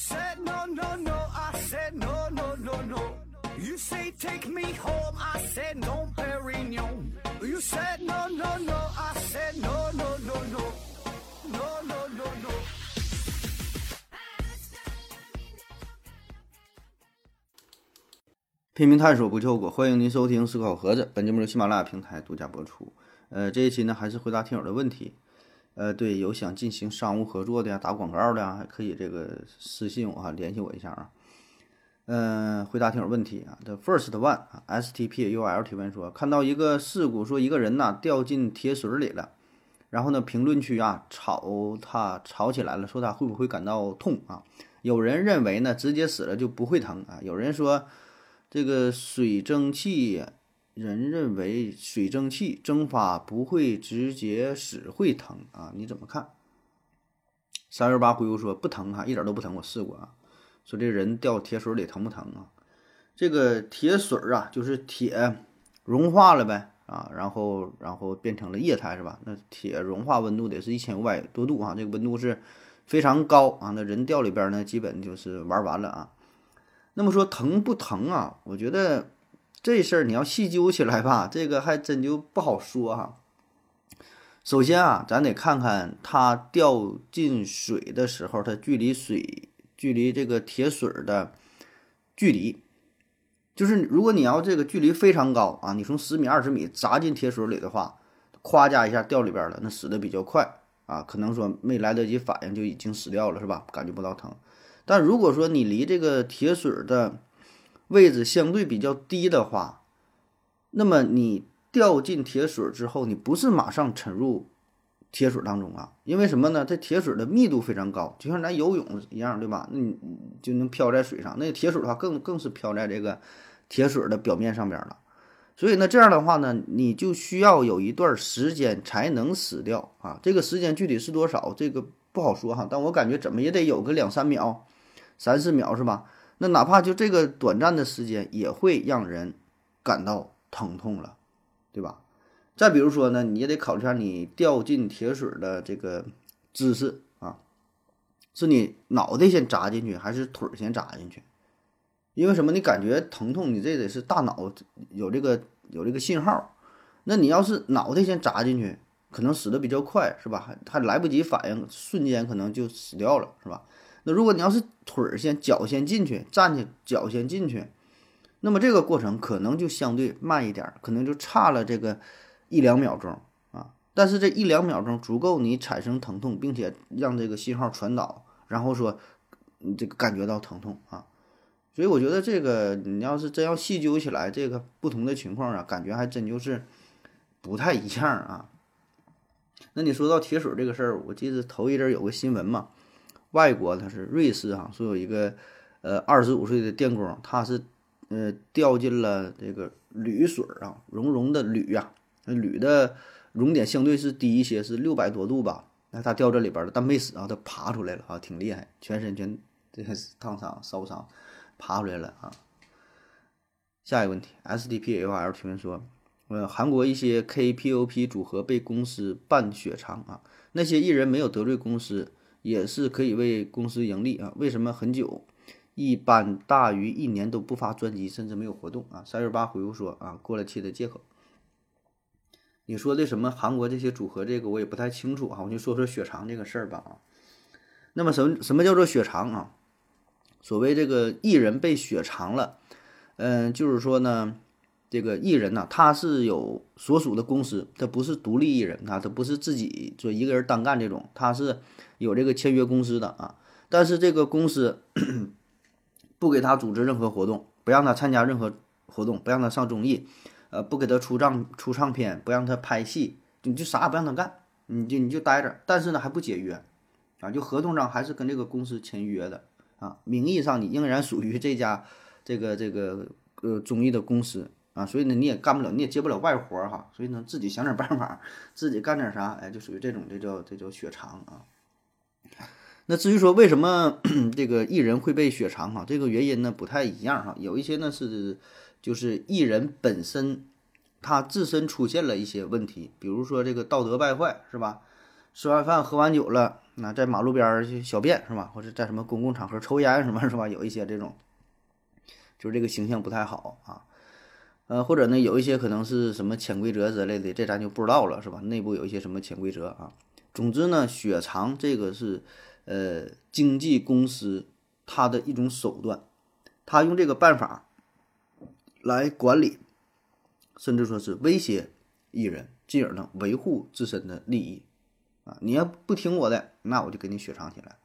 said no no no, I said no no no no. You say take me home, I said no, Perignon. You said no no no, I said no no no no, no no no no. 拼命探索不计后果，欢迎您收听思考盒子。本节目由喜马拉雅平台独家播出。呃，这一期呢还是回答听友的问题。呃，对，有想进行商务合作的呀，打广告的呀，还可以这个私信我哈，联系我一下啊。嗯、回答听友问题啊。The first one S T P U L 提问说，看到一个事故，说一个人呐掉进铁水里了，然后呢评论区啊吵他吵起来了，说他会不会感到痛啊？有人认为呢直接死了就不会疼啊，有人说这个水蒸气。人认为水蒸气蒸发不会直接使，会疼啊？你怎么看？三月八忽悠说不疼哈、一点都不疼，我试过啊。说这人掉铁水里疼不疼啊？这个铁水啊，就是铁融化了呗啊，然后然后变成了液态是吧？那铁融化温度得是一千五百多度啊，这个温度是非常高啊。那人掉里边呢，基本就是玩完了啊。那么说疼不疼啊？我觉得。这事儿你要细究起来吧，这个还真就不好说哈。首先啊，咱得看看它掉进水的时候，它距离水、距离这个铁水的距离。就是如果你要这个距离非常高啊，你从十米、二十米砸进铁水里的话，夸家一下掉里边了，那死的比较快啊，可能说没来得及反应就已经死掉了，是吧？感觉不到疼。但如果说你离这个铁水的位置相对比较低的话，那么你掉进铁水之后，你不是马上沉入铁水当中啊？因为什么呢？这铁水的密度非常高，就像咱游泳一样，对吧？那你就能漂在水上。那铁水的话，更更是漂在这个铁水的表面上边了。所以呢，这样的话呢，你就需要有一段时间才能死掉啊。这个时间具体是多少，这个不好说哈。但我感觉怎么也得有个两三秒、三四秒，是吧？那哪怕就这个短暂的时间，也会让人感到疼痛了，对吧？再比如说呢，你也得考虑下你掉进铁水的这个姿势啊，是你脑袋先扎进去，还是腿儿先扎进去？因为什么？你感觉疼痛，你这得是大脑有这个有这个信号。那你要是脑袋先扎进去，可能死的比较快，是吧？还还来不及反应，瞬间可能就死掉了，是吧？那如果你要是腿儿先、脚先进去，站起脚先进去，那么这个过程可能就相对慢一点，可能就差了这个一两秒钟啊。但是这一两秒钟足够你产生疼痛，并且让这个信号传导，然后说你这个感觉到疼痛啊。所以我觉得这个你要是真要细究起来，这个不同的情况啊，感觉还真就是不太一样啊。那你说到铁水这个事儿，我记得头一阵有个新闻嘛。外国他是瑞士哈，说有一个呃二十五岁的电工，他是呃掉进了这个铝水啊，熔融的铝呀，那铝的熔点相对是低一些，是六百多度吧。那他掉这里边了，但没死啊，他爬出来了啊，挺厉害，全身全这个烫伤烧伤，爬出来了啊。下一个问题，S D P L L 提问说，呃，韩国一些 K P O P 组合被公司办雪藏啊，那些艺人没有得罪公司。也是可以为公司盈利啊？为什么很久，一般大于一年都不发专辑，甚至没有活动啊？三月八回复说啊，过了期的借口。你说的什么韩国这些组合，这个我也不太清楚啊，我就说说雪藏这个事儿吧啊。那么什么什么叫做雪藏啊？所谓这个艺人被雪藏了，嗯，就是说呢，这个艺人呢，他是有所属的公司，他不是独立艺人啊，他不是自己说一个人单干这种，他是。有这个签约公司的啊，但是这个公司 不给他组织任何活动，不让他参加任何活动，不让他上综艺，呃，不给他出唱出唱片，不让他拍戏，你就啥也不让他干，你就你就待着。但是呢，还不解约，啊，就合同上还是跟这个公司签约的啊，名义上你仍然属于这家这个这个呃综艺的公司啊，所以呢，你也干不了，你也接不了外活哈，所以呢，自己想点办法，自己干点啥，哎，就属于这种，这叫这叫血肠啊。那至于说为什么 这个艺人会被雪藏哈，这个原因呢不太一样哈。有一些呢是就是艺人本身他自身出现了一些问题，比如说这个道德败坏是吧？吃完饭喝完酒了，那在马路边儿去小便是吧？或者在什么公共场合抽烟什么是吧？有一些这种，就是这个形象不太好啊。呃，或者呢，有一些可能是什么潜规则之类的，这咱就不知道了是吧？内部有一些什么潜规则啊。总之呢，雪藏这个是呃经纪公司它的一种手段，他用这个办法来管理，甚至说是威胁艺人，进而呢维护自身的利益。啊，你要不听我的，那我就给你雪藏起来，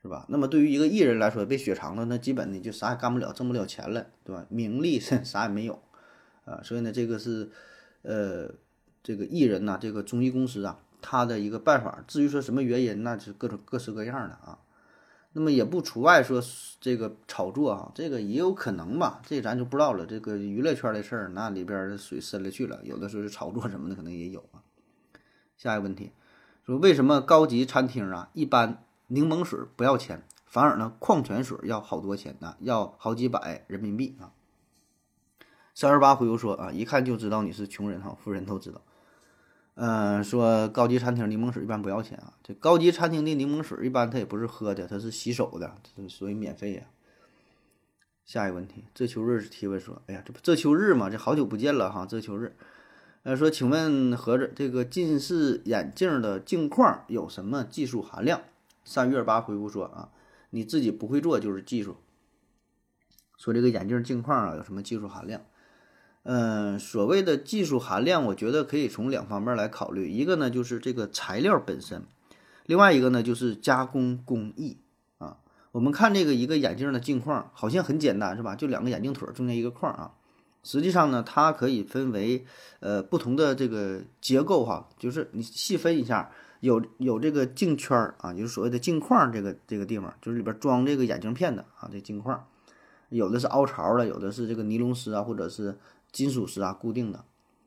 是吧？那么对于一个艺人来说，被雪藏了，那基本你就啥也干不了，挣不了钱了，对吧？名利是 啥也没有，啊，所以呢，这个是，呃，这个艺人呐，这个综艺公司啊，他的一个办法。至于说什么原因，那是各种各式各样的啊。那么也不除外说这个炒作啊，这个也有可能吧，这咱就不知道了。这个娱乐圈的事儿，那里边的水深了去了，有的时候是炒作什么的，可能也有啊。下一个问题。说为什么高级餐厅啊，一般柠檬水不要钱，反而呢矿泉水要好多钱呢，要好几百人民币啊？三十八回复说啊，一看就知道你是穷人哈，富人都知道。嗯，说高级餐厅柠檬水一般不要钱啊，这高级餐厅的柠檬水一般它也不是喝的，它是洗手的，这属于免费呀。下一个问题，这秋日提问说，哎呀，这不这秋日嘛，这好久不见了哈，这秋日。呃，说，请问盒子，这个近视眼镜的镜框有什么技术含量？三月八回复说啊，你自己不会做就是技术。说这个眼镜镜框啊有什么技术含量？嗯，所谓的技术含量，我觉得可以从两方面来考虑，一个呢就是这个材料本身，另外一个呢就是加工工艺啊。我们看这个一个眼镜的镜框，好像很简单是吧？就两个眼镜腿中间一个框啊。实际上呢，它可以分为呃不同的这个结构哈，就是你细分一下，有有这个镜圈儿啊，就是所谓的镜框这个这个地方，就是里边装这个眼镜片的啊，这镜框，有的是凹槽的，有的是这个尼龙丝啊，或者是金属丝啊固定的。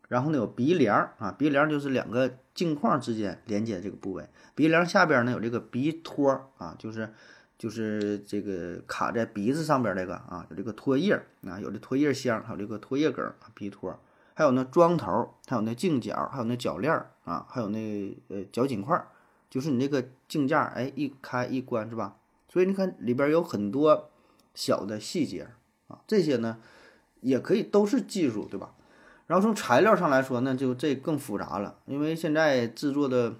然后呢，有鼻梁啊，鼻梁就是两个镜框之间连接这个部位，鼻梁下边呢有这个鼻托啊，就是。就是这个卡在鼻子上边这个啊，有这个托叶啊，有这托叶箱，还有这个托叶梗鼻托，还有那桩头，还有那镜角，还有那铰链啊，还有那呃脚颈块，就是你这个镜架，哎，一开一关是吧？所以你看里边有很多小的细节啊，这些呢也可以都是技术，对吧？然后从材料上来说呢，就这更复杂了，因为现在制作的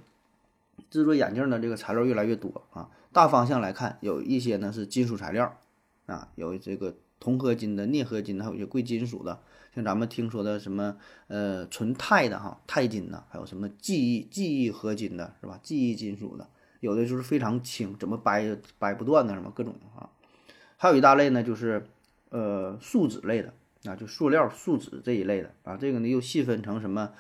制作眼镜的这个材料越来越多啊。大方向来看，有一些呢是金属材料，啊，有这个铜合金的、镍合金的，还有一些贵金属的，像咱们听说的什么呃纯钛的哈，钛金的，还有什么记忆记忆合金的，是吧？记忆金属的，有的就是非常轻，怎么掰掰不断的，什么各种啊。还有一大类呢，就是呃树脂类的，啊，就塑料、树脂这一类的啊。这个呢又细分成什么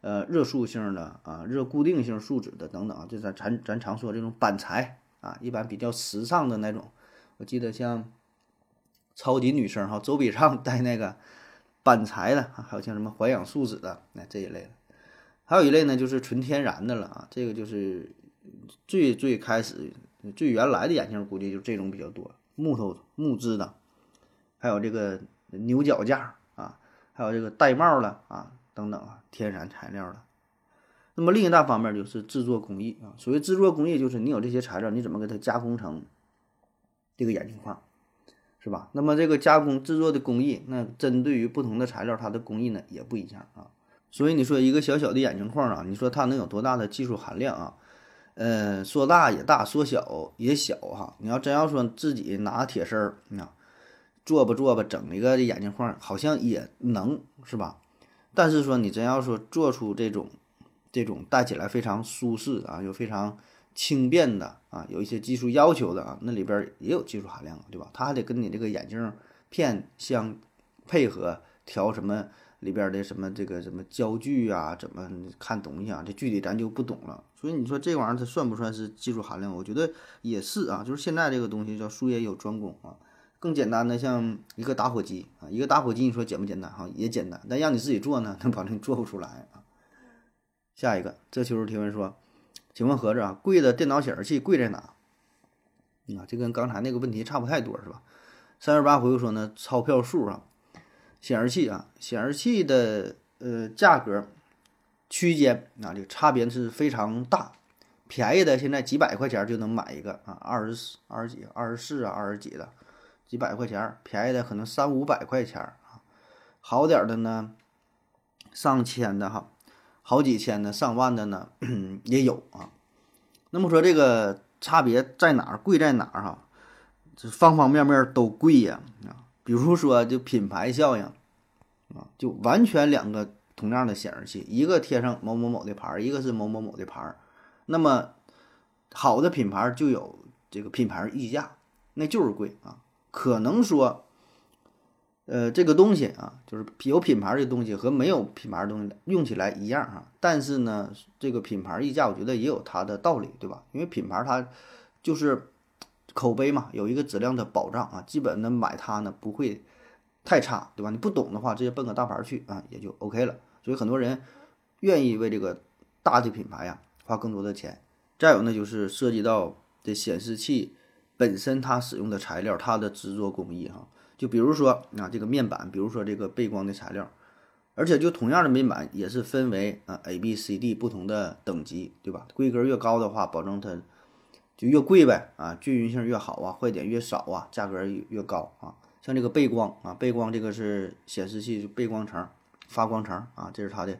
呃热塑性的啊、热固定性树脂的等等啊，就咱咱咱常说这种板材。啊，一般比较时尚的那种，我记得像超级女生哈，周笔畅戴那个板材的，还有像什么环氧树脂的，那这一类的，还有一类呢，就是纯天然的了啊，这个就是最最开始最原来的眼镜，估计就这种比较多，木头木质的，还有这个牛角架啊，还有这个戴帽的啊等等啊，天然材料的。那么另一大方面就是制作工艺啊，所谓制作工艺就是你有这些材料，你怎么给它加工成这个眼镜框，是吧？那么这个加工制作的工艺，那针对于不同的材料，它的工艺呢也不一样啊。所以你说一个小小的眼镜框啊，你说它能有多大的技术含量啊？呃，说大也大，说小也小哈。你要真要说自己拿铁丝儿啊，做吧做吧，整一个眼镜框，好像也能是吧？但是说你真要说做出这种。这种戴起来非常舒适啊，又非常轻便的啊，有一些技术要求的啊，那里边也有技术含量，对吧？它还得跟你这个眼镜片相配合，调什么里边的什么这个什么焦距啊，怎么看东西啊？这具体咱就不懂了。所以你说这玩意儿它算不算是技术含量？我觉得也是啊，就是现在这个东西叫术业有专攻啊。更简单的像一个打火机啊，一个打火机你说简不简单？哈，也简单，但让你自己做呢，那保证做不出来啊。下一个，这球提问说，请问盒子啊，贵的电脑显示器贵在哪？啊，这跟刚才那个问题差不太多是吧？三十八回复说呢，钞票数啊，显示器啊，显示器的呃价格区间啊，这个差别是非常大，便宜的现在几百块钱就能买一个啊，二十四、二十几、二十四啊、二十几的，几百块钱，便宜的可能三五百块钱啊，好点的呢，上千的哈，好几千的、上万的呢 也有啊。那么说这个差别在哪儿？贵在哪儿哈？这方方面面都贵呀啊！比如说就品牌效应啊，就完全两个同样的显示器，一个贴上某某某的牌儿，一个是某某某的牌儿。那么好的品牌就有这个品牌溢价，那就是贵啊。可能说，呃，这个东西啊，就是有品牌的东西和没有品牌的东西用起来一样啊。但是呢，这个品牌溢价，我觉得也有它的道理，对吧？因为品牌它就是。口碑嘛，有一个质量的保障啊，基本呢买它呢不会太差，对吧？你不懂的话，直接奔个大牌去啊，也就 OK 了。所以很多人愿意为这个大的品牌呀花更多的钱。再有呢，就是涉及到这显示器本身它使用的材料，它的制作工艺哈。就比如说啊，这个面板，比如说这个背光的材料，而且就同样的面板也是分为啊 A、B、C、D 不同的等级，对吧？规格越高的话，保证它。就越贵呗啊，均匀性越好啊，坏点越少啊，价格越高啊。像这个背光啊，背光这个是显示器背光层、发光层啊，这是它的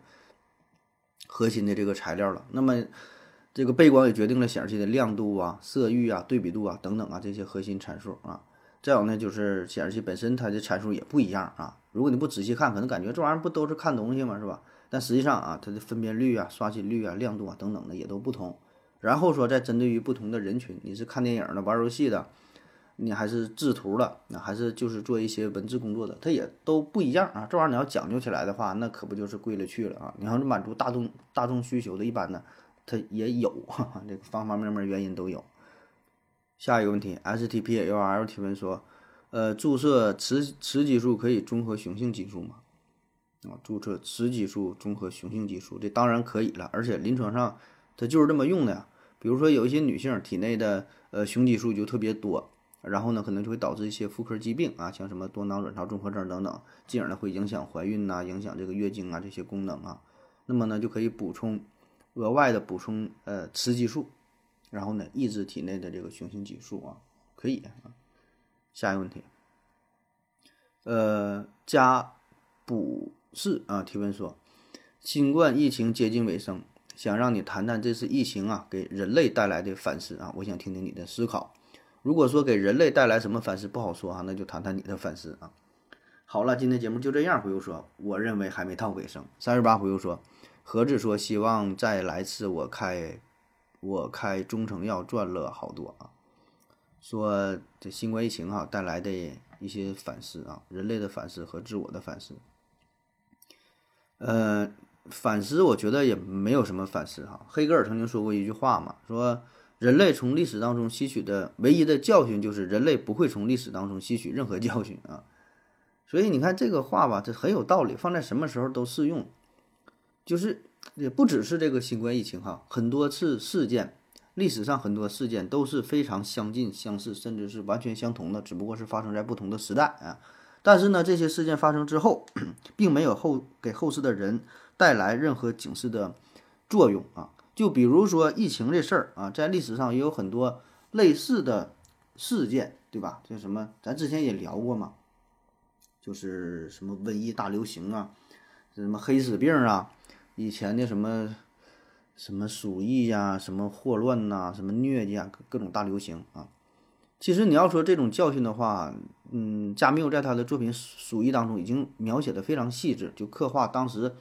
核心的这个材料了。那么这个背光也决定了显示器的亮度啊、色域啊、对比度啊等等啊这些核心参数啊。再有呢，就是显示器本身它的参数也不一样啊。如果你不仔细看，可能感觉这玩意儿不都是看东西吗？是吧？但实际上啊，它的分辨率啊、刷新率啊、亮度啊等等的也都不同。然后说，再针对于不同的人群，你是看电影的、玩游戏的，你还是制图的，那还是就是做一些文字工作的，它也都不一样啊。这玩意儿你要讲究起来的话，那可不就是贵了去了啊！你要是满足大众大众需求的，一般的它也有，哈哈这个方方面面原因都有。下一个问题，S T P U L 提问说，呃，注射雌雌激素可以中和雄性激素吗？啊，注射雌激素综合雄性激素，这当然可以了，而且临床上它就是这么用的呀。比如说，有一些女性体内的呃雄激素就特别多，然后呢，可能就会导致一些妇科疾病啊，像什么多囊卵巢综合征等等，进而呢会影响怀孕呐，影响这个月经啊这些功能啊。那么呢，就可以补充额外的补充呃雌激素，然后呢抑制体内的这个雄性激素啊，可以啊。下一个问题，呃，加补士啊提问说，新冠疫情接近尾声。想让你谈谈这次疫情啊给人类带来的反思啊，我想听听你的思考。如果说给人类带来什么反思不好说哈，那就谈谈你的反思啊。好了，今天节目就这样。回复说，我认为还没到尾声。三十八回复说，何止说希望再来次我开我开中成药赚了好多啊。说这新冠疫情哈带来的一些反思啊，人类的反思和自我的反思。呃。反思，我觉得也没有什么反思哈。黑格尔曾经说过一句话嘛，说人类从历史当中吸取的唯一的教训就是人类不会从历史当中吸取任何教训啊。所以你看这个话吧，这很有道理，放在什么时候都适用。就是也不只是这个新冠疫情哈，很多次事件，历史上很多事件都是非常相近、相似，甚至是完全相同的，只不过是发生在不同的时代啊。但是呢，这些事件发生之后，并没有后给后世的人。带来任何警示的作用啊，就比如说疫情这事儿啊，在历史上也有很多类似的事件，对吧？就什么，咱之前也聊过嘛，就是什么瘟疫大流行啊，什么黑死病啊，以前的什么什么鼠疫呀，什么霍乱呐，什么疟疾啊，各种大流行啊。其实你要说这种教训的话，嗯，加缪在他的作品《鼠疫》当中已经描写的非常细致，就刻画当时。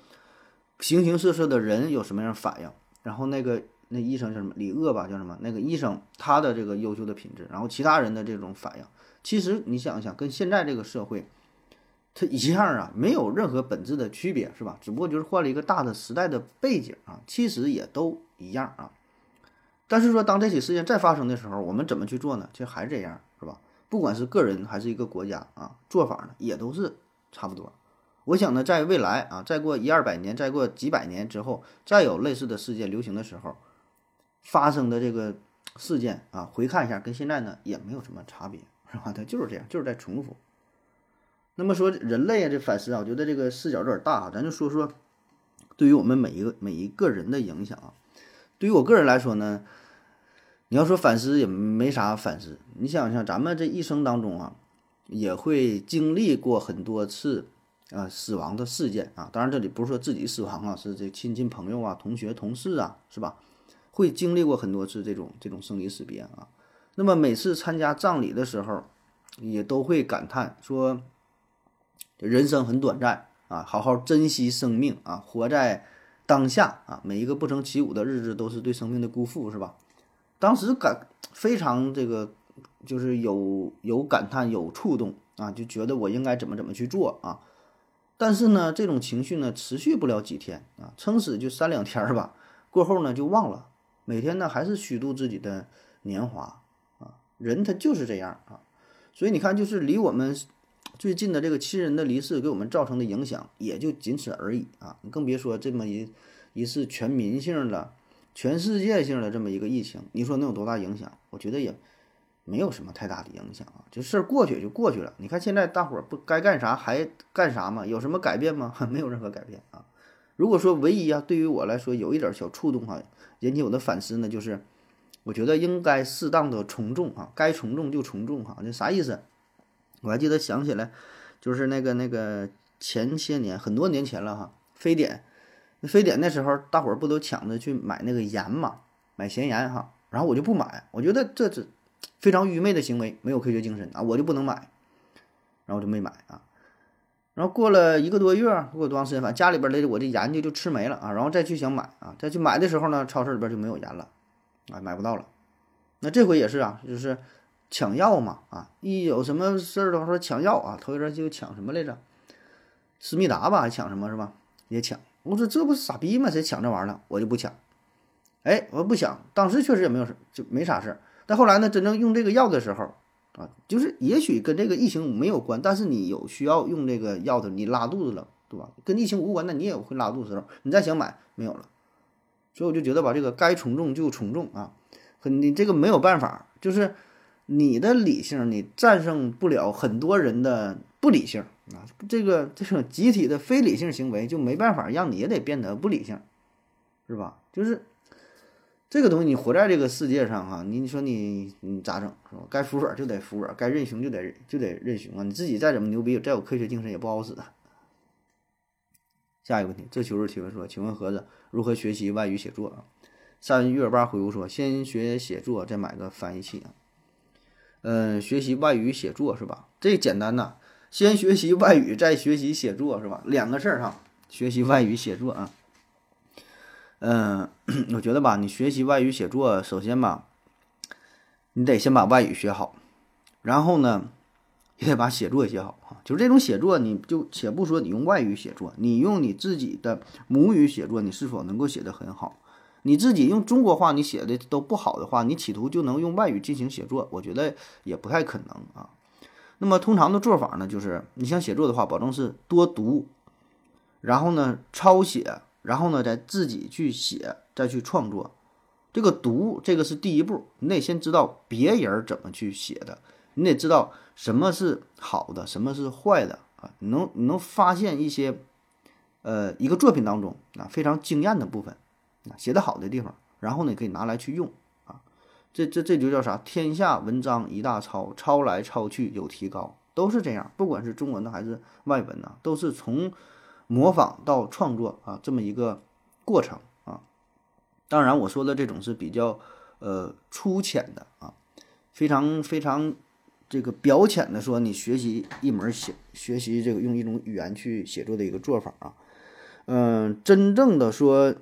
形形色色的人有什么样反应？然后那个那医生叫什么李鄂吧，叫什么？那个医生他的这个优秀的品质，然后其他人的这种反应，其实你想一想，跟现在这个社会，它一样啊，没有任何本质的区别，是吧？只不过就是换了一个大的时代的背景啊，其实也都一样啊。但是说当这起事件再发生的时候，我们怎么去做呢？其实还是这样，是吧？不管是个人还是一个国家啊，做法呢也都是差不多。我想呢，在未来啊，再过一二百年，再过几百年之后，再有类似的事件流行的时候，发生的这个事件啊，回看一下，跟现在呢也没有什么差别，是吧？它就是这样，就是在重复。那么说人类啊，这反思啊，我觉得这个视角有点大啊，咱就说说对于我们每一个每一个人的影响啊。对于我个人来说呢，你要说反思也没啥反思，你想想咱们这一生当中啊，也会经历过很多次啊死亡的事件啊。当然这里不是说自己死亡啊，是这亲戚朋友啊、同学同事啊，是吧？会经历过很多次这种这种生离死别啊。那么每次参加葬礼的时候，也都会感叹说，人生很短暂啊，好好珍惜生命啊，活在当下啊，每一个不成起舞的日子都是对生命的辜负，是吧？当时感非常这个，就是有有感叹，有触动啊，就觉得我应该怎么怎么去做啊。但是呢，这种情绪呢，持续不了几天啊，撑死就三两天吧。过后呢，就忘了。每天呢，还是虚度自己的年华啊。人他就是这样啊。所以你看，就是离我们最近的这个亲人的离世，给我们造成的影响也就仅此而已啊。你更别说这么一一次全民性的。全世界性的这么一个疫情，你说能有多大影响？我觉得也没有什么太大的影响啊，这事儿过去就过去了。你看现在大伙儿不该干啥还干啥吗？有什么改变吗？没有任何改变啊。如果说唯一啊，对于我来说有一点小触动哈，引起我的反思呢，就是我觉得应该适当的从众啊，该从众就从众哈。这啥意思？我还记得想起来，就是那个那个前些年很多年前了哈，非典。非典那时候，大伙儿不都抢着去买那个盐嘛，买咸盐哈，然后我就不买，我觉得这是非常愚昧的行为，没有科学精神啊，我就不能买，然后我就没买啊。然后过了一个多月，过多长时间，反正家里边的我这盐就就吃没了啊，然后再去想买啊，再去买的时候呢，超市里边就没有盐了，啊，买不到了。那这回也是啊，就是抢药嘛啊，一有什么事儿的话说抢药啊，头一阵就抢什么来着，思密达吧，还抢什么是吧？也抢。我说这不是傻逼吗？谁抢这玩意儿了？我就不抢。哎，我不抢。当时确实也没有事，就没啥事儿。但后来呢，真正用这个药的时候，啊，就是也许跟这个疫情没有关，但是你有需要用这个药的，你拉肚子了，对吧？跟疫情无关，那你也会拉肚子的时候，你再想买没有了。所以我就觉得吧，这个该从众就从众啊，你这个没有办法，就是你的理性你战胜不了很多人的不理性。啊，这个这种集体的非理性行为就没办法让你也得变得不理性，是吧？就是这个东西，你活在这个世界上哈，你你说你你咋整是吧？该服软就得服软，该认熊就得就得认熊啊！你自己再怎么牛逼，再有科学精神也不好使。下一个问题，这求是提问说，请问盒子如何学习外语写作啊？三月八回复说，先学写作，再买个翻译器啊。嗯，学习外语写作是吧？这简单呐。先学习外语，再学习写作，是吧？两个事儿哈。学习外语写作啊，嗯，我觉得吧，你学习外语写作，首先吧，你得先把外语学好，然后呢，也得把写作写好啊。就是这种写作，你就且不说你用外语写作，你用你自己的母语写作，你是否能够写得很好？你自己用中国话你写的都不好的话，你企图就能用外语进行写作，我觉得也不太可能啊。那么通常的做法呢，就是你想写作的话，保证是多读，然后呢抄写，然后呢再自己去写，再去创作。这个读，这个是第一步，你得先知道别人怎么去写的，你得知道什么是好的，什么是坏的啊。你能你能发现一些，呃，一个作品当中啊非常惊艳的部分，写的好的地方，然后呢可以拿来去用啊。这这这就叫啥？天下文章一大抄，抄来抄去有提高，都是这样。不管是中文的还是外文的，都是从模仿到创作啊这么一个过程啊。当然，我说的这种是比较呃粗浅的啊，非常非常这个表浅的说，你学习一门写学习这个用一种语言去写作的一个做法啊。嗯，真正的说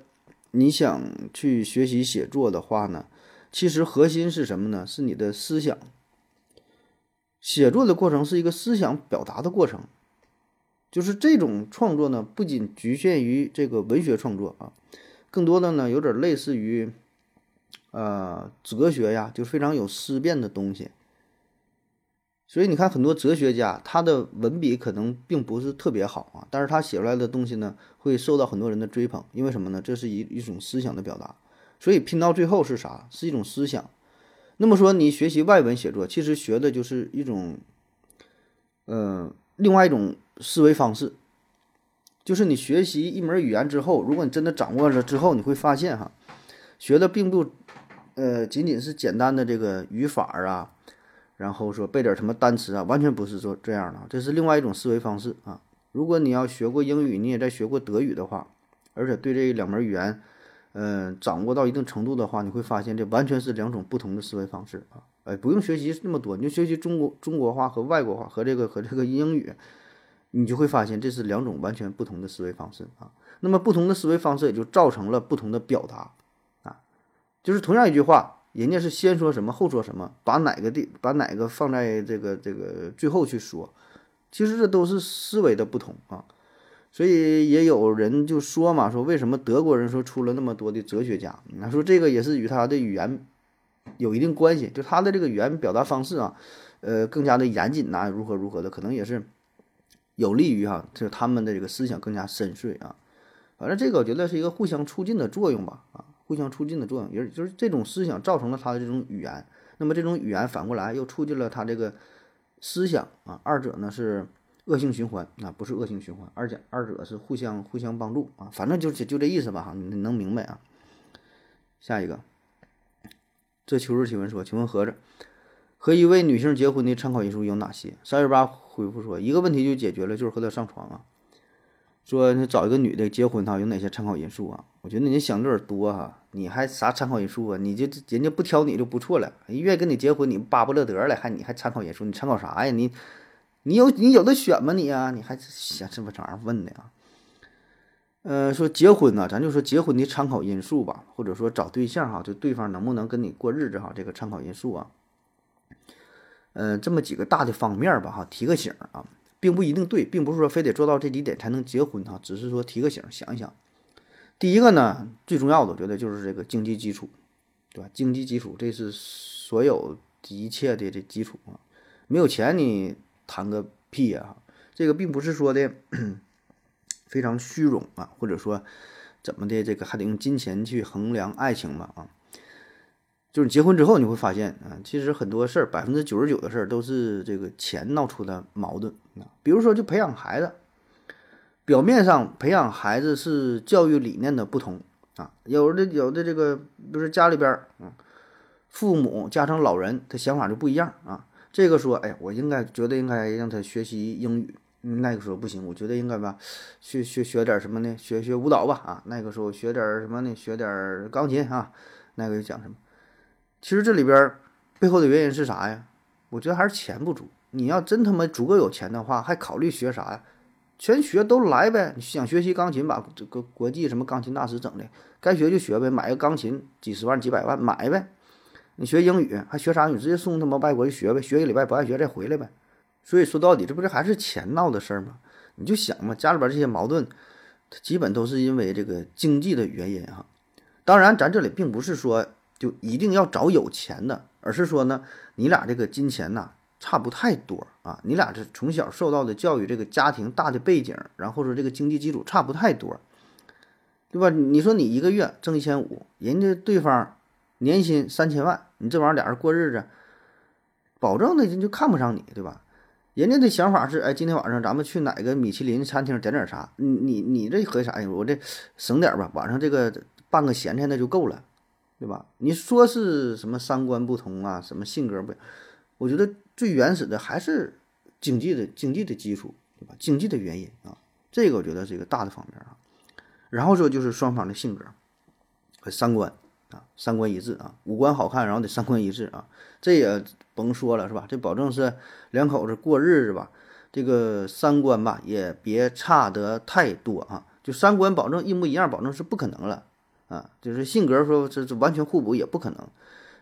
你想去学习写作的话呢？其实核心是什么呢？是你的思想。写作的过程是一个思想表达的过程，就是这种创作呢，不仅局限于这个文学创作啊，更多的呢有点类似于，呃，哲学呀，就非常有思辨的东西。所以你看，很多哲学家他的文笔可能并不是特别好啊，但是他写出来的东西呢，会受到很多人的追捧，因为什么呢？这是一一种思想的表达。所以拼到最后是啥？是一种思想。那么说，你学习外文写作，其实学的就是一种，嗯，另外一种思维方式。就是你学习一门语言之后，如果你真的掌握了之后，你会发现哈，学的并不，呃，仅仅是简单的这个语法啊，然后说背点什么单词啊，完全不是说这样的，这是另外一种思维方式啊。如果你要学过英语，你也在学过德语的话，而且对这两门语言，嗯，掌握到一定程度的话，你会发现这完全是两种不同的思维方式啊。哎，不用学习那么多，你就学习中国中国话和外国话和这个和这个英语，你就会发现这是两种完全不同的思维方式啊。那么不同的思维方式也就造成了不同的表达啊。就是同样一句话，人家是先说什么后说什么，把哪个地把哪个放在这个这个最后去说，其实这都是思维的不同啊。所以也有人就说嘛，说为什么德国人说出了那么多的哲学家？那说这个也是与他的语言有一定关系，就他的这个语言表达方式啊，呃，更加的严谨呐，如何如何的，可能也是有利于哈，就他们的这个思想更加深邃啊。反正这个我觉得是一个互相促进的作用吧，啊，互相促进的作用，也就是这种思想造成了他的这种语言，那么这种语言反过来又促进了他这个思想啊，二者呢是恶性循环啊，不是恶性循环，而且二者是互相互相帮助啊，反正就就就这意思吧哈，你能明白啊？下一个，这秋日提问说，请问盒子和一位女性结婚的参考因素有哪些？三十八回复说，一个问题就解决了，就是和她上床啊。说你找一个女的结婚哈，有哪些参考因素啊？我觉得你想的有点多哈，你还啥参考因素啊？你就人家不挑你就不错了，愿意跟你结婚，你巴不乐得了，还你还参考因素？你参考啥呀？你你有你有的选吗？你啊，你还想这么这玩意儿问的啊？呃，说结婚呢，咱就说结婚的参考因素吧，或者说找对象哈，就对方能不能跟你过日子哈，这个参考因素啊，呃，这么几个大的方面吧哈，提个醒啊。并不一定对，并不是说非得做到这几点才能结婚哈，只是说提个醒，想一想。第一个呢，最重要的，我觉得就是这个经济基础，对吧？经济基础这是所有一切的这基础啊，没有钱你谈个屁呀！这个并不是说的 非常虚荣啊，或者说怎么的，这个还得用金钱去衡量爱情嘛啊。就是结婚之后你会发现啊，其实很多事儿，百分之九十九的事儿都是这个钱闹出的矛盾啊。比如说，就培养孩子，表面上培养孩子是教育理念的不同啊，有的有的这个，比如家里边儿啊，父母加上老人他想法就不一样啊。这个说，哎，我应该觉得应该让他学习英语，那个说不行，我觉得应该吧，学学学点什么呢？学学舞蹈吧啊。那个时候学点什么呢？学点钢琴啊。那个又讲什么？其实这里边背后的原因是啥呀？我觉得还是钱不足。你要真他妈足够有钱的话，还考虑学啥呀？全学都来呗！你想学习钢琴，把这个国际什么钢琴大师整的，该学就学呗。买个钢琴几十万、几百万买呗。你学英语还学啥？你直接送他妈外国去学呗，学一礼拜不爱学再回来呗。所以说到底，这不是还是钱闹的事儿吗？你就想嘛，家里边这些矛盾，它基本都是因为这个经济的原因哈。当然，咱这里并不是说。就一定要找有钱的，而是说呢，你俩这个金钱呐差不太多啊，你俩这从小受到的教育，这个家庭大的背景，然后说这个经济基础差不太多，对吧？你说你一个月挣一千五，人家对方年薪三千万，你这玩意儿俩人过日子，保证的人就看不上你，对吧？人家的想法是，哎，今天晚上咱们去哪个米其林餐厅点点啥？你你你这合计啥呀？我这省点吧，晚上这个办个咸菜那就够了。对吧？你说是什么三观不同啊？什么性格不？我觉得最原始的还是经济的经济的基础，对吧？经济的原因啊，这个我觉得是一个大的方面啊。然后说就是双方的性格和三观啊，三观一致啊，五官好看，然后得三观一致啊，这也甭说了，是吧？这保证是两口子过日子吧，这个三观吧也别差得太多啊，就三观保证一模一样，保证是不可能了。啊，就是性格说这这完全互补也不可能，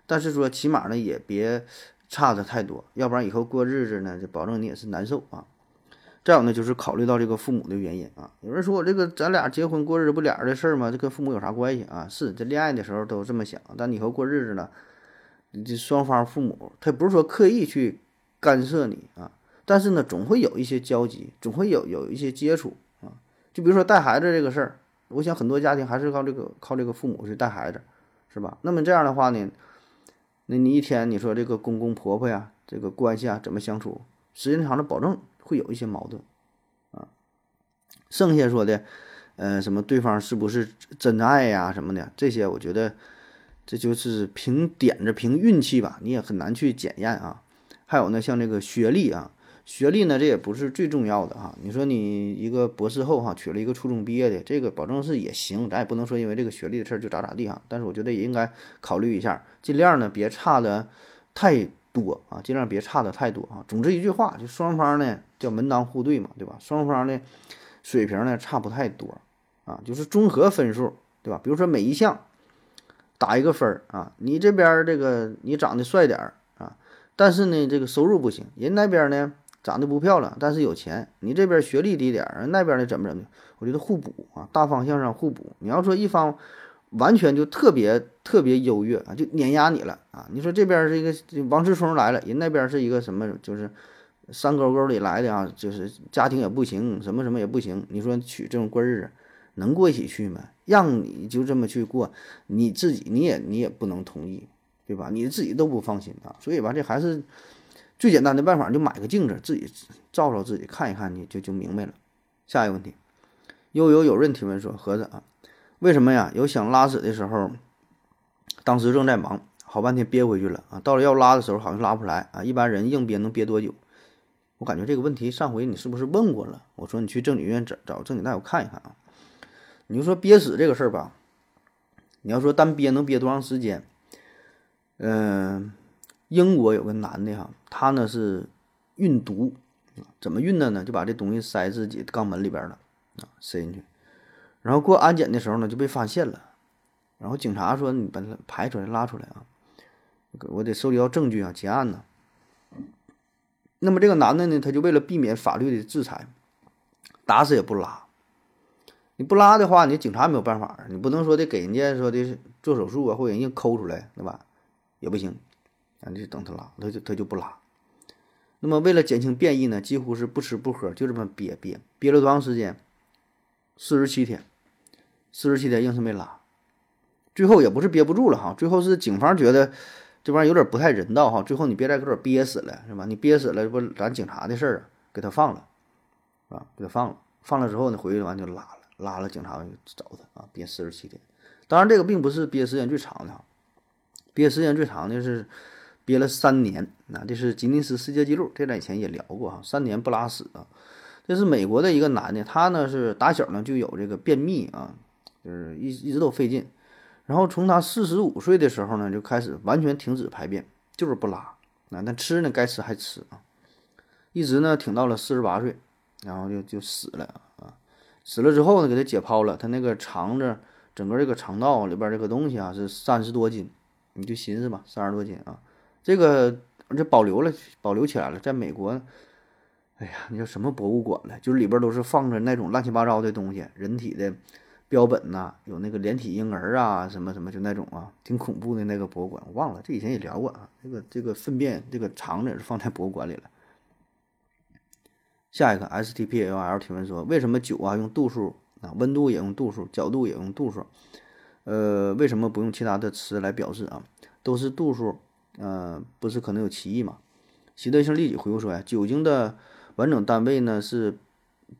但是说起码呢也别差的太多，要不然以后过日子呢就保证你也是难受啊。再有呢就是考虑到这个父母的原因啊，有人说我这个咱俩结婚过日子不俩人的事儿吗？这跟父母有啥关系啊？是这恋爱的时候都这么想，但你以后过日子呢，你这双方父母他不是说刻意去干涉你啊，但是呢总会有一些交集，总会有有一些接触啊，就比如说带孩子这个事儿。我想很多家庭还是靠这个靠这个父母去带孩子，是吧？那么这样的话呢，那你一天你说这个公公婆婆呀，这个关系啊怎么相处？时间长了，保证会有一些矛盾啊。剩下说的，呃，什么对方是不是真爱呀什么的，这些我觉得这就是凭点子、凭运气吧，你也很难去检验啊。还有呢，像这个学历啊，学历呢这也不是最重要的哈。你说你一个博士后哈，娶了一个初中毕业的，这个保证是也行，咱也不能说因为这个学历的事儿就咋咋地哈。但是我觉得也应该考虑一下，尽量呢别差的太多啊，尽量别差的太多啊。总之一句话，就双方呢叫门当户对嘛，对吧？双方呢水平呢差不太多啊，就是综合分数，对吧？比如说每一项打一个分儿啊，你这边这个你长得帅点儿啊，但是呢这个收入不行，人那边呢长得不漂亮，但是有钱，你这边学历低点儿，那边呢怎么怎么？我觉得互补啊，大方向上互补。你要说一方完全就特别特别优越啊，就碾压你了啊！你说这边是一个王思聪来了，人那边是一个什么，就是山沟沟里来的啊，就是家庭也不行，什么什么也不行。你说娶这种过日子能过一起去吗？让你就这么去过，你自己你也你也不能同意，对吧？你自己都不放心啊。所以吧，这还是最简单的办法，就买个镜子，自己照照自己，看一看，你就就明白了。下一个问题，悠悠有润提问说：盒子啊。为什么呀？有想拉屎的时候，当时正在忙，好半天憋回去了啊！到了要拉的时候，好像拉不出来啊！一般人硬憋能憋多久？我感觉这个问题上回你是不是问过了？我说你去正经医院找找正经大夫看一看啊！你就说憋屎这个事儿吧，你要说单憋能憋多长时间？嗯，英国有个男的哈，他呢是运毒，怎么运的呢？就把这东西塞自己肛门里边了，塞进去。然后过安检的时候呢，就被发现了。然后警察说：“你把它排出来，拉出来啊！我得收集到证据啊，结案呢。”那么这个男的呢，他就为了避免法律的制裁，打死也不拉。你不拉的话，你警察没有办法，你不能说的给人家说的做手术啊，或者人家抠出来，对吧？也不行，啊，你就等他拉，他就他就不拉。那么为了减轻变异呢，几乎是不吃不喝，就这么憋憋憋了多长时间？四十七天，四十七天硬是没拉，最后也不是憋不住了哈，最后是警方觉得这玩意儿有点不太人道哈，最后你别再给我憋死了是吧？你憋死了这不咱警察的事儿啊，给他放了，啊，给他放了，放了之后呢，回去完就拉了，拉了警察就找他啊，憋四十七天。当然这个并不是憋时间最长的哈，憋时间最长的是憋了三年，那这是吉尼斯世界纪录，这咱以前也聊过哈，三年不拉屎啊。这是美国的一个男的，他呢是打小呢就有这个便秘啊，就是一一直都费劲，然后从他四十五岁的时候呢就开始完全停止排便，就是不拉啊，但吃呢该吃还吃啊，一直呢挺到了四十八岁，然后就就死了啊，死了之后呢给他解剖了，他那个肠子整个这个肠道里边这个东西啊是三十多斤，你就寻思吧，三十多斤啊，这个这保留了保留起来了，在美国。哎呀，那叫什么博物馆了？就是里边都是放着那种乱七八糟的东西，人体的标本呐，有那个连体婴儿啊，什么什么就那种啊，挺恐怖的那个博物馆，我忘了，这以前也聊过啊。这个这个粪便这个肠子也是放在博物馆里了。下一个 S T P L L 提问说，为什么酒啊用度数啊，温度也用度数，角度也用度数？呃，为什么不用其他的词来表示啊？都是度数，呃，不是可能有歧义吗？习德性立即回复说呀，酒精的。完整单位呢是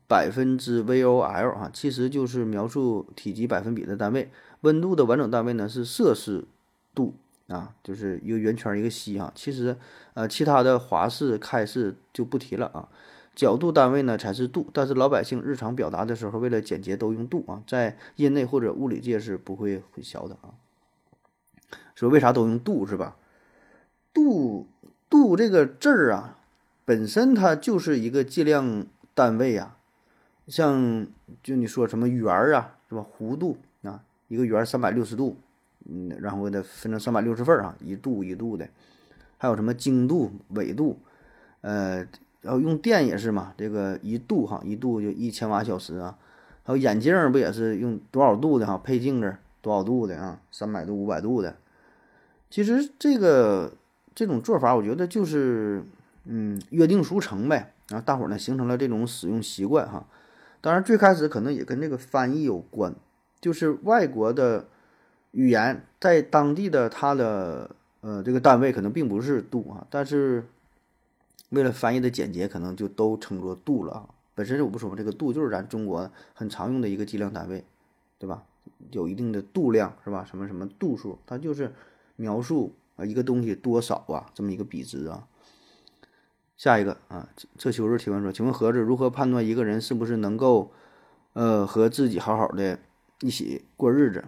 百分之 vol 啊，其实就是描述体积百分比的单位。温度的完整单位呢是摄氏度啊，就是一个圆圈一个西啊。其实呃，其他的华氏、开氏就不提了啊。角度单位呢才是度，但是老百姓日常表达的时候，为了简洁都用度啊，在业内或者物理界是不会混淆的啊。说为啥都用度是吧？度度这个字儿啊。本身它就是一个计量单位呀，像就你说什么圆儿啊，是吧？弧度啊，一个圆三百六十度，嗯，然后给它分成三百六十份儿啊，一度一度的，还有什么经度、纬度，呃，然后用电也是嘛，这个一度哈，一度就一千瓦小时啊，还有眼镜不也是用多少度的哈？配镜子多少度的啊？三百度、五百度的，其实这个这种做法，我觉得就是。嗯，约定俗成呗，然后大伙儿呢形成了这种使用习惯哈。当然，最开始可能也跟这个翻译有关，就是外国的语言在当地的它的呃这个单位可能并不是度啊，但是为了翻译的简洁，可能就都称作度了啊。本身我不说这个度就是咱中国很常用的一个计量单位，对吧？有一定的度量是吧？什么什么度数，它就是描述啊一个东西多少啊这么一个比值啊。下一个啊，这秋日提问说，请问盒子如何判断一个人是不是能够呃和自己好好的一起过日子？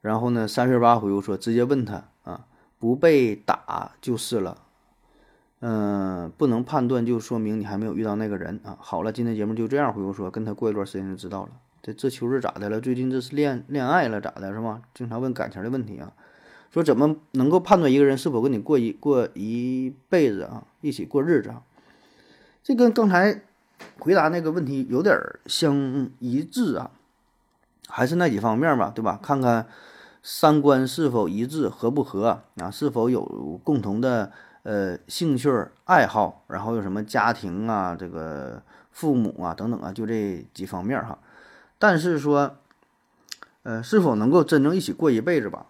然后呢，三十八回复说，直接问他啊，不被打就是了。嗯，不能判断就说明你还没有遇到那个人啊。好了，今天节目就这样回复说，跟他过一段时间就知道了。这这秋日咋的了？最近这是恋恋爱了咋的？是吧？经常问感情的问题啊。说怎么能够判断一个人是否跟你过一过一辈子啊，一起过日子啊？这跟刚才回答那个问题有点相一致啊，还是那几方面吧，对吧？看看三观是否一致，合不合啊？是否有共同的。呃，兴趣爱好，然后有什么家庭啊，这个父母啊等等啊，就这几方面哈。但是说，呃，是否能够真正一起过一辈子吧？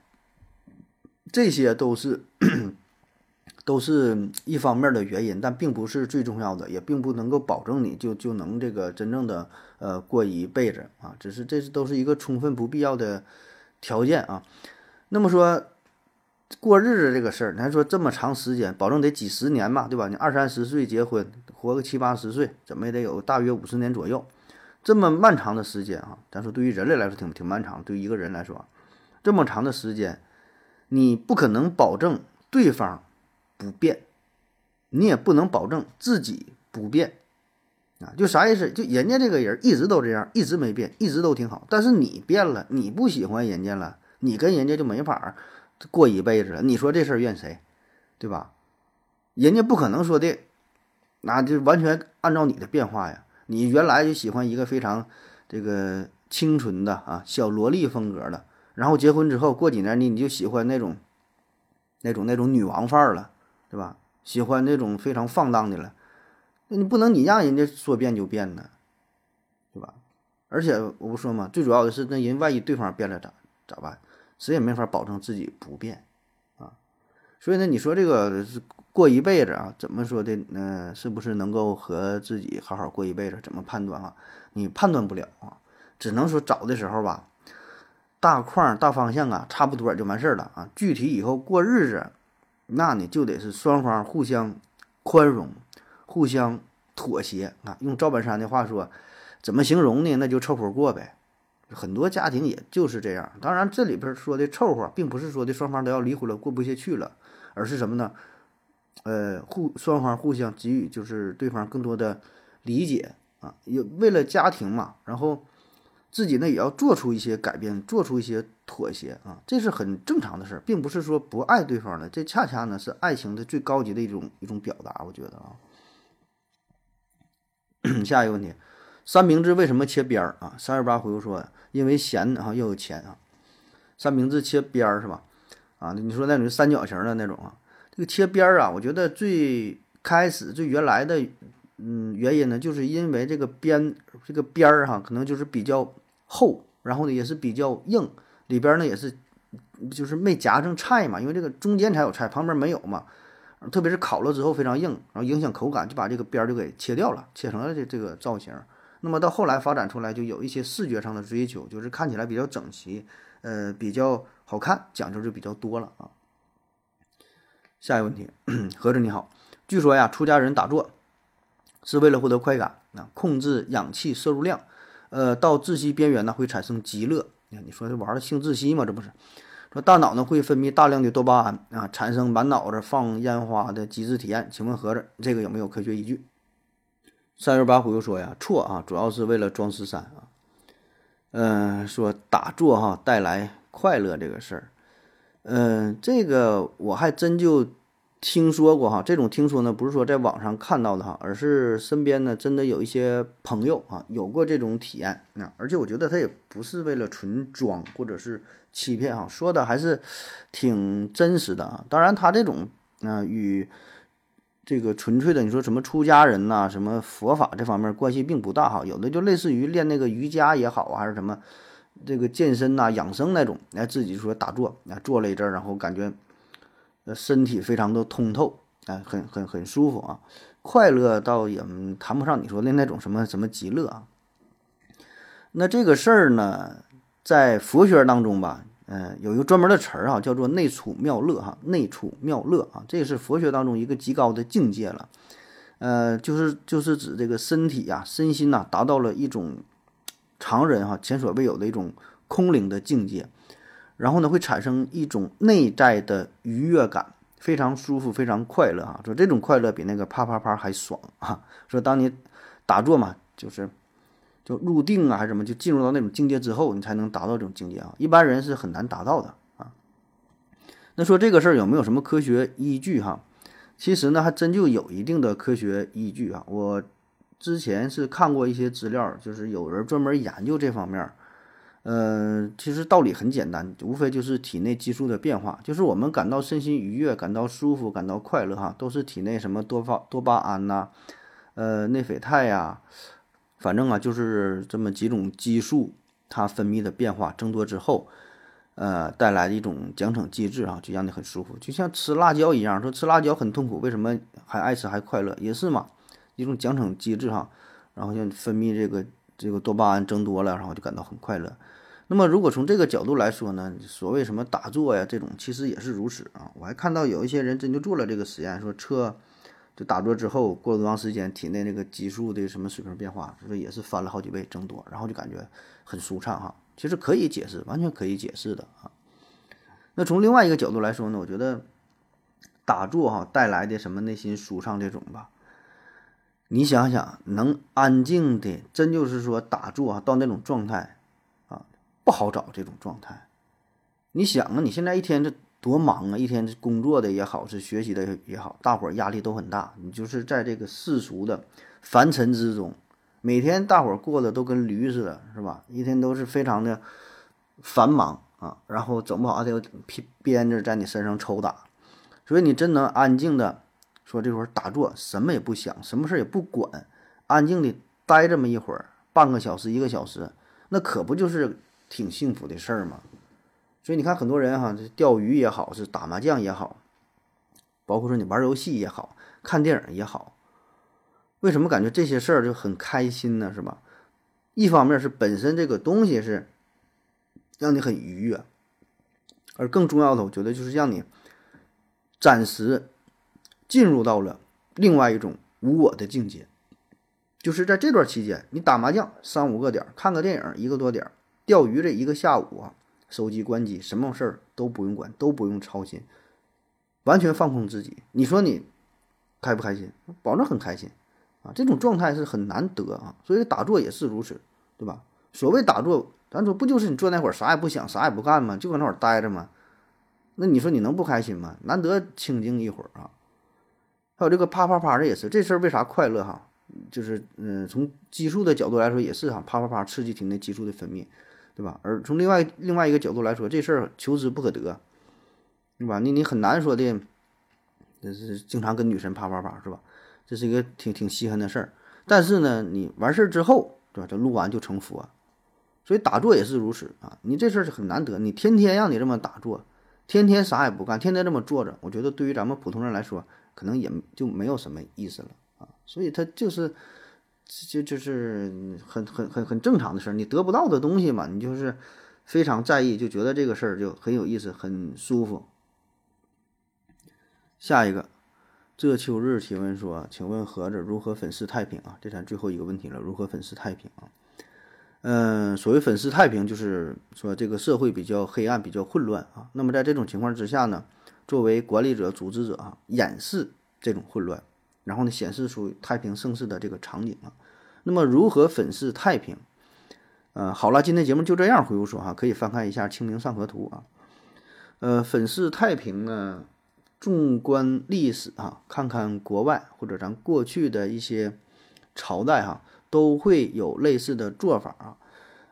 这些都是 都是一方面的原因，但并不是最重要的，也并不能够保证你就就能这个真正的呃过一辈子啊。只是这是都是一个充分不必要的条件啊。那么说。过日子这个事儿，咱说这么长时间，保证得几十年嘛，对吧？你二三十岁结婚，活个七八十岁，怎么也得有大约五十年左右，这么漫长的时间啊！咱说对于人类来说挺挺漫长，对于一个人来说，这么长的时间，你不可能保证对方不变，你也不能保证自己不变啊！就啥意思？就人家这个人一直都这样，一直没变，一直都挺好，但是你变了，你不喜欢人家了，你跟人家就没法。过一辈子了，你说这事儿怨谁，对吧？人家不可能说的，那就完全按照你的变化呀。你原来就喜欢一个非常这个清纯的啊小萝莉风格的，然后结婚之后过几年你你就喜欢那种那种那种女王范儿了，对吧？喜欢那种非常放荡的了，那你不能你让人家说变就变呢，对吧？而且我不说嘛，最主要的是那人万一对方变了咋咋办？谁也没法保证自己不变，啊，所以呢，你说这个是过一辈子啊，怎么说的？嗯，是不是能够和自己好好过一辈子？怎么判断啊？你判断不了啊，只能说找的时候吧，大框大方向啊，差不多就完事儿了啊。具体以后过日子，那你就得是双方互相宽容，互相妥协啊。用赵本山的话说，怎么形容呢？那就凑合过呗。很多家庭也就是这样，当然这里边说的凑合，并不是说的双方都要离婚了过不下去了，而是什么呢？呃，互双方互相给予就是对方更多的理解啊，也为了家庭嘛，然后自己呢也要做出一些改变，做出一些妥协啊，这是很正常的事儿，并不是说不爱对方了，这恰恰呢是爱情的最高级的一种一种表达，我觉得啊。下一个问题。三明治为什么切边儿啊？三二八回复说，因为咸啊又有钱啊。三明治切边儿是吧？啊，你说那种三角形的那种啊，这个切边儿啊，我觉得最开始最原来的嗯原因呢，就是因为这个边这个边儿哈，可能就是比较厚，然后呢也是比较硬，里边呢也是就是没夹上菜嘛，因为这个中间才有菜，旁边没有嘛。特别是烤了之后非常硬，然后影响口感，就把这个边儿就给切掉了，切成了这这个造型。那么到后来发展出来，就有一些视觉上的追求，就是看起来比较整齐，呃，比较好看，讲究就比较多了啊。下一个问题，何子你好，据说呀，出家人打坐是为了获得快感啊，控制氧气摄入量，呃，到窒息边缘呢会产生极乐。你，说这玩的性窒息吗？这不是？说大脑呢会分泌大量的多巴胺啊，产生满脑子放烟花的极致体验。请问盒子，这个有没有科学依据？三月八回又说呀，错啊，主要是为了装十三啊。嗯，说打坐哈带来快乐这个事儿，嗯，这个我还真就听说过哈。这种听说呢，不是说在网上看到的哈，而是身边呢真的有一些朋友啊有过这种体验啊。而且我觉得他也不是为了纯装或者是欺骗哈，说的还是挺真实的啊。当然，他这种啊与。这个纯粹的，你说什么出家人呐，什么佛法这方面关系并不大哈，有的就类似于练那个瑜伽也好啊，还是什么这个健身呐、养生那种，哎，自己说打坐，啊，坐了一阵，然后感觉呃身体非常的通透，哎，很很很舒服啊，快乐倒也谈不上你说的那种什么什么极乐啊。那这个事儿呢，在佛学当中吧，呃，有一个专门的词儿啊，叫做内处妙乐哈，内处妙乐啊，这也是佛学当中一个极高的境界了。呃，就是就是指这个身体呀、身心呐，达到了一种常人哈前所未有的一种空灵的境界，然后呢，会产生一种内在的愉悦感，非常舒服，非常快乐啊。说这种快乐比那个啪啪啪还爽啊。说当你打坐嘛，就是就入定啊，还是什么，就进入到那种境界之后，你才能达到这种境界啊。一般人是很难达到的啊。那说这个事儿有没有什么科学依据哈？其实呢，还真就有一定的科学依据啊。我之前是看过一些资料，就是有人专门研究这方面。呃，其实道理很简单，无非就是体内激素的变化，就是我们感到身心愉悦、感到舒服、感到快乐哈，都是体内什么多巴多巴胺呐，呃，内啡肽呀，反正啊，就是这么几种激素，它分泌的变化增多之后。呃，带来的一种奖惩机制啊，就让你很舒服，就像吃辣椒一样。说吃辣椒很痛苦，为什么还爱吃还快乐？也是嘛，一种奖惩机制哈。然后像分泌这个这个多巴胺增多了，然后就感到很快乐。那么如果从这个角度来说呢，所谓什么打坐呀这种，其实也是如此啊。我还看到有一些人真就做了这个实验，说测就打坐之后过了多长时间，体内那个激素的什么水平变化，说也是翻了好几倍增多，然后就感觉很舒畅哈。其实可以解释，完全可以解释的啊。那从另外一个角度来说呢，我觉得打坐哈带来的什么内心舒畅这种吧，你想想，能安静的，真就是说打坐啊到那种状态，不好找这种状态。你想啊，你现在一天这多忙啊，一天工作的也好，是学习的也好，大伙儿压力都很大。你就是在这个世俗的凡尘之中。每天大伙儿过得都跟驴似的，是吧？一天都是非常的繁忙啊，然后整不好还得鞭鞭子在你身上抽打，所以你真能安静的说这会儿打坐，什么也不想，什么事儿也不管，安静的待这么一会儿，半个小时、一个小时，那可不就是挺幸福的事儿嘛？所以你看，很多人哈，这钓鱼也好，是打麻将也好，包括说你玩游戏也好看电影也好。为什么感觉这些事儿就很开心呢？是吧？一方面是本身这个东西是让你很愉悦，而更重要的，我觉得就是让你暂时进入到了另外一种无我的境界。就是在这段期间，你打麻将三五个点儿，看个电影一个多点儿，钓鱼这一个下午啊，手机关机，什么事儿都不用管，都不用操心，完全放空自己。你说你开不开心？保证很开心。啊，这种状态是很难得啊，所以打坐也是如此，对吧？所谓打坐，咱说不就是你坐那会儿啥也不想，啥也不干吗？就搁那会儿待着吗？那你说你能不开心吗？难得清静一会儿啊。还有这个啪啪啪的也是，这事儿为啥快乐哈？就是嗯，从激素的角度来说也是哈，啪啪啪刺激体内激素的分泌，对吧？而从另外另外一个角度来说，这事儿求之不可得，对吧？你你很难说的，就是经常跟女神啪啪啪，是吧？这是一个挺挺稀罕的事儿，但是呢，你完事儿之后，对吧？这录完就成佛，所以打坐也是如此啊。你这事儿是很难得，你天天让你这么打坐，天天啥也不干，天天这么坐着，我觉得对于咱们普通人来说，可能也就没有什么意思了啊。所以它就是，就就是很很很很正常的事儿。你得不到的东西嘛，你就是非常在意，就觉得这个事儿就很有意思，很舒服。下一个。这秋日提问说：“请问盒子如何粉饰太平啊？这咱最后一个问题了，如何粉饰太平啊？嗯，所谓粉饰太平，就是说这个社会比较黑暗，比较混乱啊。那么在这种情况之下呢，作为管理者、组织者啊，掩饰这种混乱，然后呢，显示出太平盛世的这个场景啊。那么如何粉饰太平？呃，好了，今天节目就这样，回复说哈，可以翻看一下《清明上河图》啊。呃，粉饰太平呢？”纵观历史啊，看看国外或者咱过去的一些朝代哈，都会有类似的做法啊。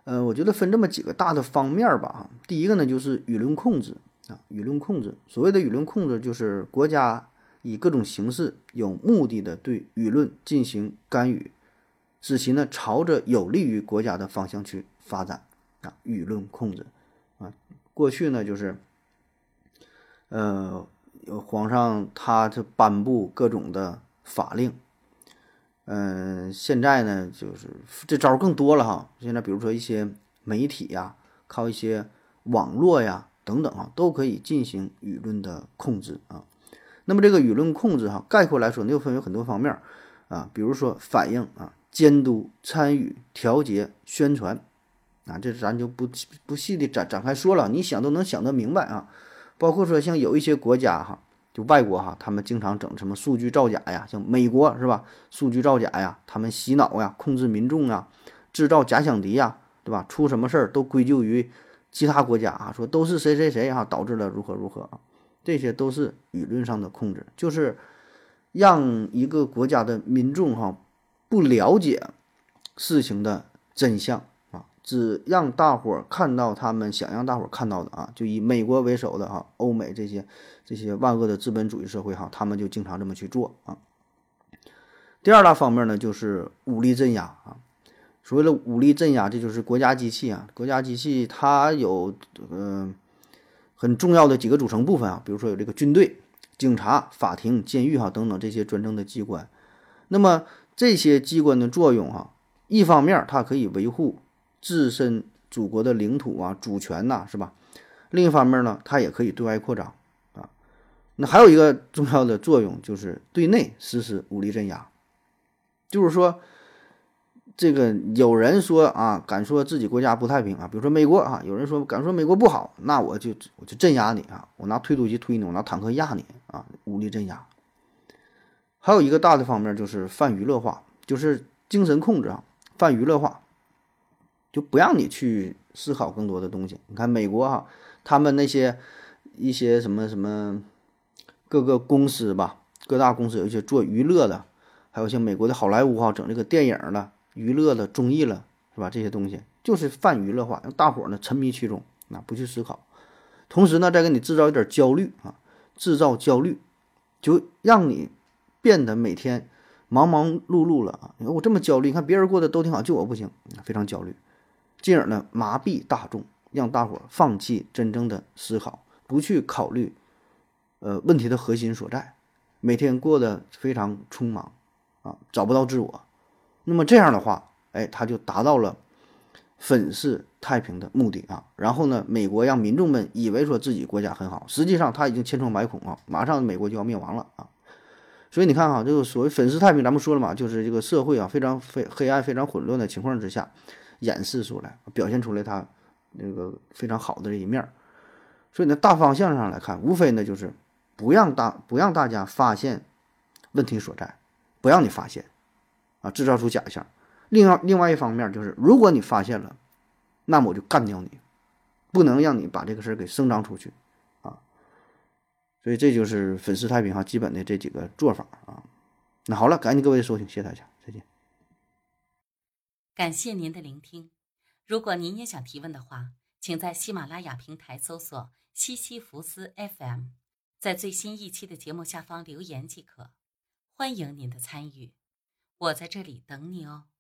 呃，我觉得分这么几个大的方面吧哈。第一个呢，就是舆论控制啊，舆论控制。所谓的舆论控制，就是国家以各种形式有目的的对舆论进行干预，使其呢朝着有利于国家的方向去发展啊。舆论控制啊，过去呢就是，呃。皇上他这颁布各种的法令，嗯，现在呢，就是这招更多了哈。现在比如说一些媒体呀，靠一些网络呀等等啊，都可以进行舆论的控制啊。那么这个舆论控制哈，概括来说呢，又分为很多方面啊，比如说反映啊、监督、参与、调节、宣传啊，这咱就不不细的展展开说了，你想都能想得明白啊。包括说像有一些国家哈。就外国哈，他们经常整什么数据造假呀，像美国是吧？数据造假呀，他们洗脑呀，控制民众啊，制造假想敌呀，对吧？出什么事儿都归咎于其他国家啊，说都是谁谁谁哈导致了如何如何啊，这些都是舆论上的控制，就是让一个国家的民众哈不了解事情的真相啊。只让大伙儿看到他们想让大伙儿看到的啊，就以美国为首的啊，欧美这些这些万恶的资本主义社会哈，他们就经常这么去做啊。第二大方面呢，就是武力镇压啊。所谓的武力镇压，这就是国家机器啊。国家机器它有嗯很重要的几个组成部分啊，比如说有这个军队、警察、法庭、监狱哈等等这些专政的机关。那么这些机关的作用哈，一方面它可以维护。自身祖国的领土啊，主权呐，是吧？另一方面呢，它也可以对外扩张啊。那还有一个重要的作用，就是对内实施武力镇压。就是说，这个有人说啊，敢说自己国家不太平啊，比如说美国啊，有人说敢说美国不好，那我就我就镇压你啊，我拿推土机推你，我拿坦克压你啊，武力镇压。还有一个大的方面就是泛娱乐化，就是精神控制啊，泛娱乐化。就不让你去思考更多的东西。你看美国哈，他们那些一些什么什么各个公司吧，各大公司有一些做娱乐的，还有像美国的好莱坞哈，整这个电影了、娱乐的综艺了，是吧？这些东西就是泛娱乐化，让大伙儿呢沉迷其中，那不去思考。同时呢，再给你制造一点焦虑啊，制造焦虑，就让你变得每天忙忙碌碌了啊。你看我这么焦虑，你看别人过得都挺好，就我不行，非常焦虑。进而呢，麻痹大众，让大伙儿放弃真正的思考，不去考虑，呃，问题的核心所在，每天过得非常匆忙，啊，找不到自我。那么这样的话，哎，他就达到了粉饰太平的目的啊。然后呢，美国让民众们以为说自己国家很好，实际上他已经千疮百孔啊，马上美国就要灭亡了啊。所以你看哈，这个所谓粉饰太平，咱们说了嘛，就是这个社会啊，非常非黑暗、非常混乱的情况之下。演示出来，表现出来他那个非常好的这一面，所以呢，大方向上来看，无非呢就是不让大不让大家发现问题所在，不让你发现啊，制造出假象。另外另外一方面就是，如果你发现了，那么我就干掉你，不能让你把这个事儿给声张出去啊。所以这就是粉丝太平哈，基本的这几个做法啊。那好了，感谢各位收听，谢谢大家，再见。感谢您的聆听。如果您也想提问的话，请在喜马拉雅平台搜索“西西弗斯 FM”，在最新一期的节目下方留言即可。欢迎您的参与，我在这里等你哦。